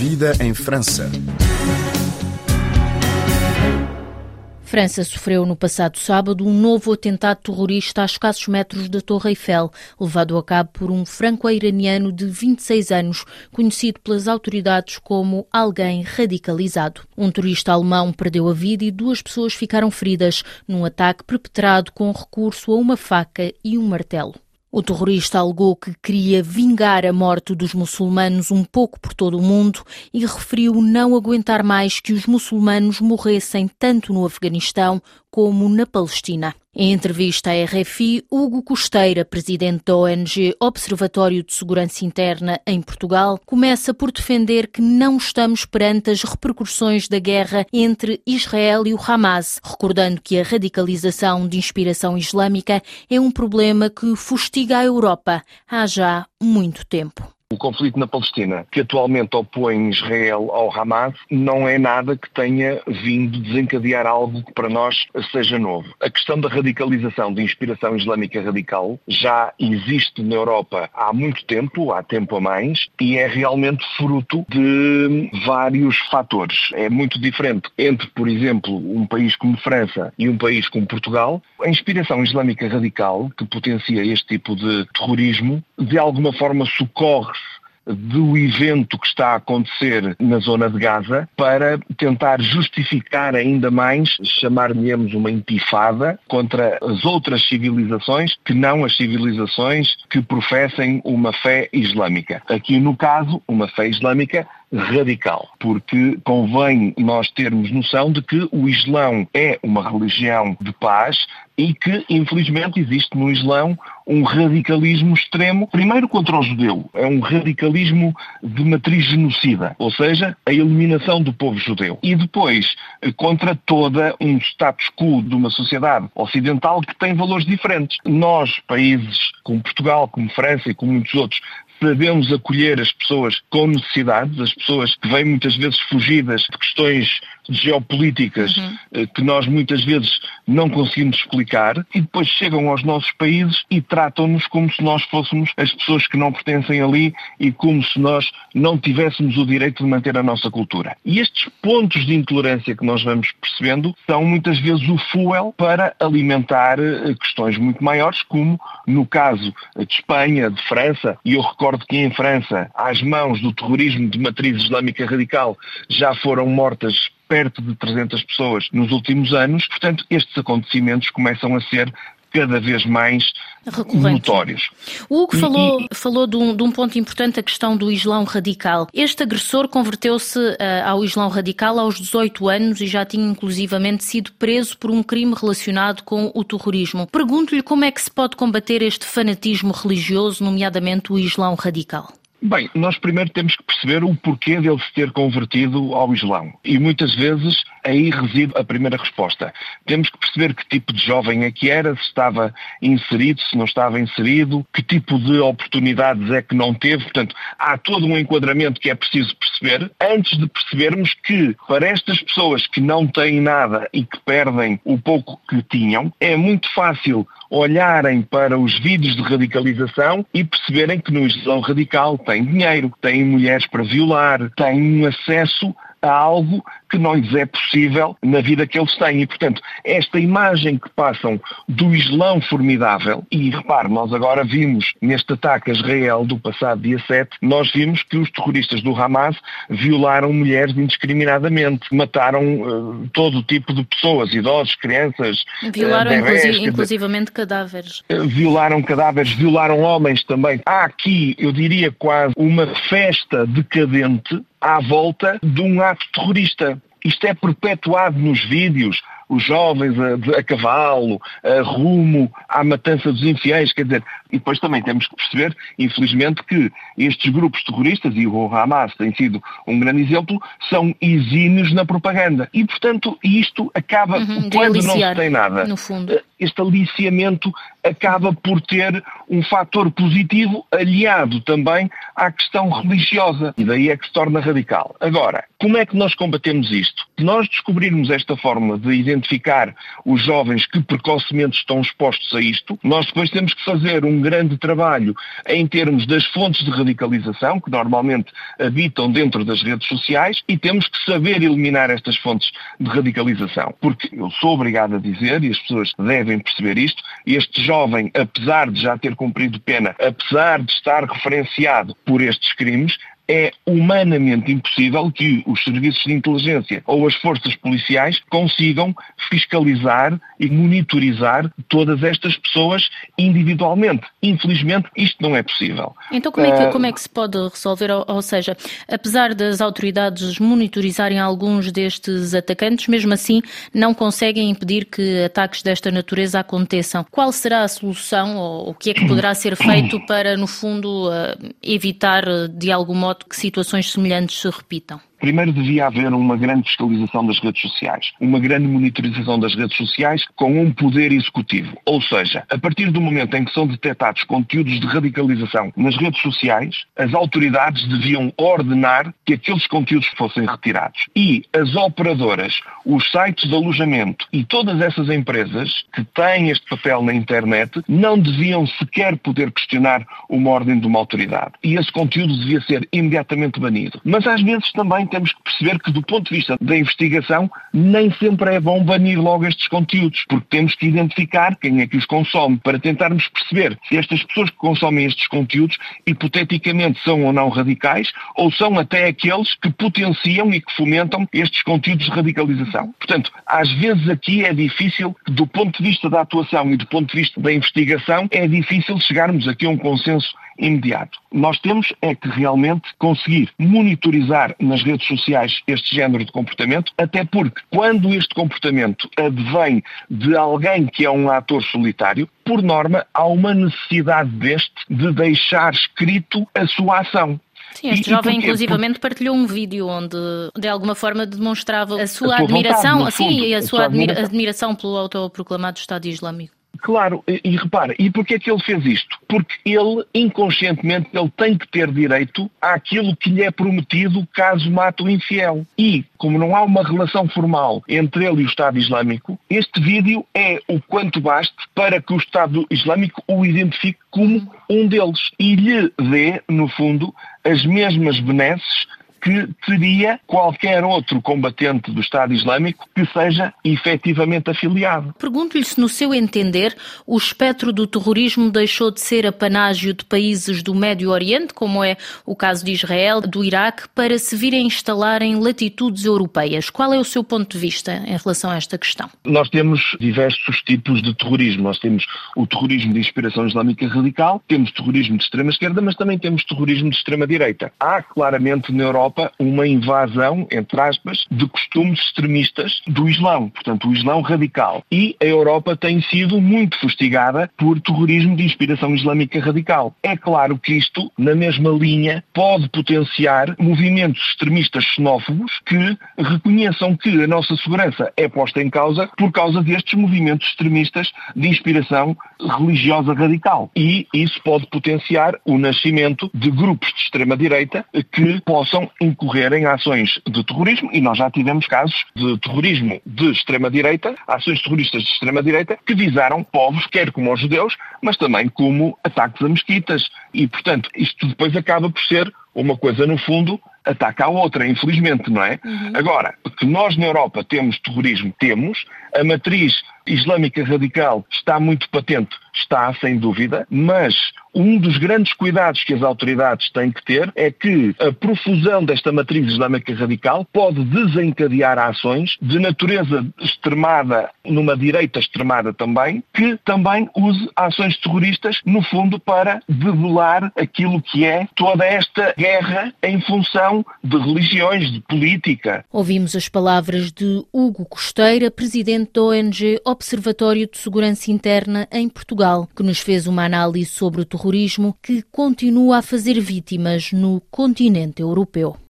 vida em França. França sofreu no passado sábado um novo atentado terrorista a escassos metros da Torre Eiffel, levado a cabo por um franco-iraniano de 26 anos, conhecido pelas autoridades como alguém radicalizado. Um turista alemão perdeu a vida e duas pessoas ficaram feridas num ataque perpetrado com recurso a uma faca e um martelo. O terrorista alegou que queria vingar a morte dos muçulmanos um pouco por todo o mundo e referiu não aguentar mais que os muçulmanos morressem tanto no Afeganistão como na Palestina. Em entrevista à RFI, Hugo Costeira, presidente da ONG Observatório de Segurança Interna em Portugal, começa por defender que não estamos perante as repercussões da guerra entre Israel e o Hamas, recordando que a radicalização de inspiração islâmica é um problema que fustiga a Europa há já muito tempo. O conflito na Palestina, que atualmente opõe Israel ao Hamas, não é nada que tenha vindo desencadear algo que para nós seja novo. A questão da radicalização, de inspiração islâmica radical, já existe na Europa há muito tempo, há tempo a mais, e é realmente fruto de vários fatores. É muito diferente entre, por exemplo, um país como França e um país como Portugal. A inspiração islâmica radical, que potencia este tipo de terrorismo, de alguma forma socorre do evento que está a acontecer na zona de Gaza para tentar justificar ainda mais, chamar-lhe-emos uma intifada contra as outras civilizações que não as civilizações que professem uma fé islâmica. Aqui no caso, uma fé islâmica radical, porque convém nós termos noção de que o Islão é uma religião de paz e que, infelizmente, existe no Islão um radicalismo extremo, primeiro contra o judeu, é um radicalismo de matriz genocida, ou seja, a eliminação do povo judeu. E depois, contra toda um status quo de uma sociedade ocidental que tem valores diferentes. Nós, países como Portugal, como França e como muitos outros, sabemos acolher as pessoas com necessidades, as pessoas que vêm muitas vezes fugidas de questões geopolíticas uhum. Eh, que nós muitas vezes não conseguimos explicar e depois chegam aos nossos países e tratam-nos como se nós fôssemos as pessoas que não pertencem ali e como se nós não tivéssemos o direito de manter a nossa cultura. E estes pontos de intolerância que nós vamos percebendo são muitas vezes o fuel para alimentar eh, questões muito maiores, como no caso de Espanha, de França, e eu recordo que em França, às mãos do terrorismo de matriz islâmica radical, já foram mortas perto de 300 pessoas nos últimos anos. Portanto, estes acontecimentos começam a ser cada vez mais notórios. O Hugo falou, e... falou de um, de um, ponto importante, a questão do Islão radical. Este agressor converteu-se uh, ao Islão radical aos 18 anos e já tinha inclusivamente sido preso por um crime relacionado com o terrorismo. Pergunto-lhe como é que se pode combater este fanatismo religioso, nomeadamente o Islão radical. Bem, nós primeiro temos que perceber o porquê dele se ter convertido ao Islão. E muitas vezes aí reside a primeira resposta. Temos que perceber que tipo de jovem é que era, se estava inserido, se não estava inserido, que tipo de oportunidades é que não teve. Portanto, há todo um enquadramento que é preciso perceber antes de percebermos que para estas pessoas que não têm nada e que perdem o pouco que tinham, é muito fácil olharem para os vídeos de radicalização e perceberem que no Islão radical tem dinheiro, tem mulheres para violar, tem um acesso a algo que não lhes é possível na vida que eles têm. E, portanto, esta imagem que passam do Islão formidável, e repare, nós agora vimos neste ataque a Israel do passado dia 7, nós vimos que os terroristas do Hamas violaram mulheres indiscriminadamente, mataram uh, todo tipo de pessoas, idosos, crianças. Violaram uh, bebés, inclusive, inclusivamente cadáveres. Uh, violaram cadáveres, violaram homens também. Há aqui, eu diria quase, uma festa decadente à volta de um ato terrorista. Isto é perpetuado nos vídeos, os jovens a, a, cavalo, a rumo à matança dos infiéis, quer dizer, e depois também temos que perceber, infelizmente, que estes grupos terroristas, e o Hamas tem sido um grande exemplo, são exímios na propaganda. E, portanto, isto acaba, uhum, quando não se tem nada, no fundo. Eh, este aliciamento acaba por ter um fator positivo aliado também à questão religiosa. E daí é que se torna radical. Agora, como é que nós combatemos isto? Se nós descobrirmos esta forma de identificar os jovens que precocemente estão expostos a isto, nós depois temos que fazer um um grande trabalho em termos das fontes de radicalização, que normalmente habitam dentro das redes sociais, e temos que saber eliminar estas fontes de radicalização. Porque eu sou obrigado a dizer, e as pessoas devem perceber isto, este jovem, apesar de já ter cumprido pena, apesar de estar referenciado por estes crimes, é humanamente impossível que os serviços de inteligência ou as forças policiais consigam fiscalizar e monitorizar todas estas pessoas individualmente. Infelizmente, isto não é possível. Então, como é que, como é que se pode resolver? Ou, ou seja, apesar das autoridades monitorizarem alguns destes atacantes, mesmo assim não conseguem impedir que ataques desta natureza aconteçam. Qual será a solução ou o que é que poderá ser feito para, no fundo, eh, evitar de algum modo que situações semelhantes se repitam? Primeiro devia haver uma grande fiscalização das redes sociais, uma grande monitorização das redes sociais com um poder executivo. Ou seja, a partir do momento em que são detectados conteúdos de radicalização nas redes sociais, as autoridades deviam ordenar que aqueles conteúdos fossem retirados. E as operadoras, os sites de alojamento e todas essas empresas que têm este papel na internet não deviam sequer poder questionar uma ordem de uma autoridade. E esse conteúdo devia ser imediatamente banido. Mas às vezes também temos que perceber que, do ponto de vista da investigação, nem sempre é bom banir logo estes conteúdos, porque temos que identificar quem é que os consome para tentarmos perceber se estas pessoas que consomem estes conteúdos hipoteticamente são ou não radicais ou são até aqueles que potenciam e que fomentam estes conteúdos de radicalização. Portanto, às vezes aqui é difícil, do ponto de vista da atuação e do ponto de vista da investigação, é difícil chegarmos aqui a um consenso imediato. Nós temos é que realmente conseguir monitorizar nas redes sociais este género de comportamento, até porque quando este comportamento advém de alguém que é um ator solitário, por norma, há uma necessidade deste de deixar escrito a sua ação. Sim, este e, jovem e inclusivamente partilhou um vídeo onde de alguma forma demonstrava a sua a admiração, vontade, fundo, a, a sua admira admiração pelo autoproclamado Estado Islâmico. Claro, e, e repara, e porquê é que ele fez isto? Porque ele, inconscientemente, ele tem que ter direito àquilo que lhe é prometido caso mate o infiel. E, como não há uma relação formal entre ele e o Estado Islâmico, este vídeo é o quanto baste para que o Estado Islâmico o identifique como um deles e lhe dê, no fundo, as mesmas benesses que teria qualquer outro combatente do Estado Islâmico que seja efetivamente afiliado. Pergunto-lhe se, no seu entender, o espectro do terrorismo deixou de ser apanágio de países do Médio Oriente, como é o caso de Israel, do Iraque, para se virem instalar em latitudes europeias. Qual é o seu ponto de vista em relação a esta questão? Nós temos diversos tipos de terrorismo. Nós temos o terrorismo de inspiração islâmica radical, temos terrorismo de extrema-esquerda, mas também temos terrorismo de extrema-direita. Há claramente na Europa Europa uma invasão, entre aspas, de costumes extremistas do Islão, portanto, o Islão radical. E a Europa tem sido muito fustigada por terrorismo de inspiração islâmica radical. É claro que isto, na mesma linha, pode potenciar movimentos extremistas xenófobos que reconheçam que a nossa segurança é posta em causa por causa destes movimentos extremistas de inspiração religiosa radical. E isso pode potenciar o nascimento de grupos de extrema-direita que possam incorrer em ações de terrorismo e nós já tivemos casos de terrorismo de extrema-direita, ações terroristas de extrema-direita que visaram povos, quer como os judeus, mas também como ataques a mesquitas. E, portanto, isto depois acaba por ser uma coisa, no fundo, ataca a outra, infelizmente, não é? Uhum. Agora, que nós na Europa temos terrorismo, temos, a matriz islâmica radical está muito patente, está, sem dúvida, mas um dos grandes cuidados que as autoridades têm que ter é que a profusão desta matriz islâmica radical pode desencadear ações de natureza extremada, numa direita extremada também, que também use ações terroristas, no fundo, para debelar aquilo que é toda esta guerra em função de religiões, de política. Ouvimos as palavras de Hugo Costeira, presidente da ONG Observatório de Segurança Interna em Portugal, que nos fez uma análise sobre o terrorismo que continua a fazer vítimas no continente europeu.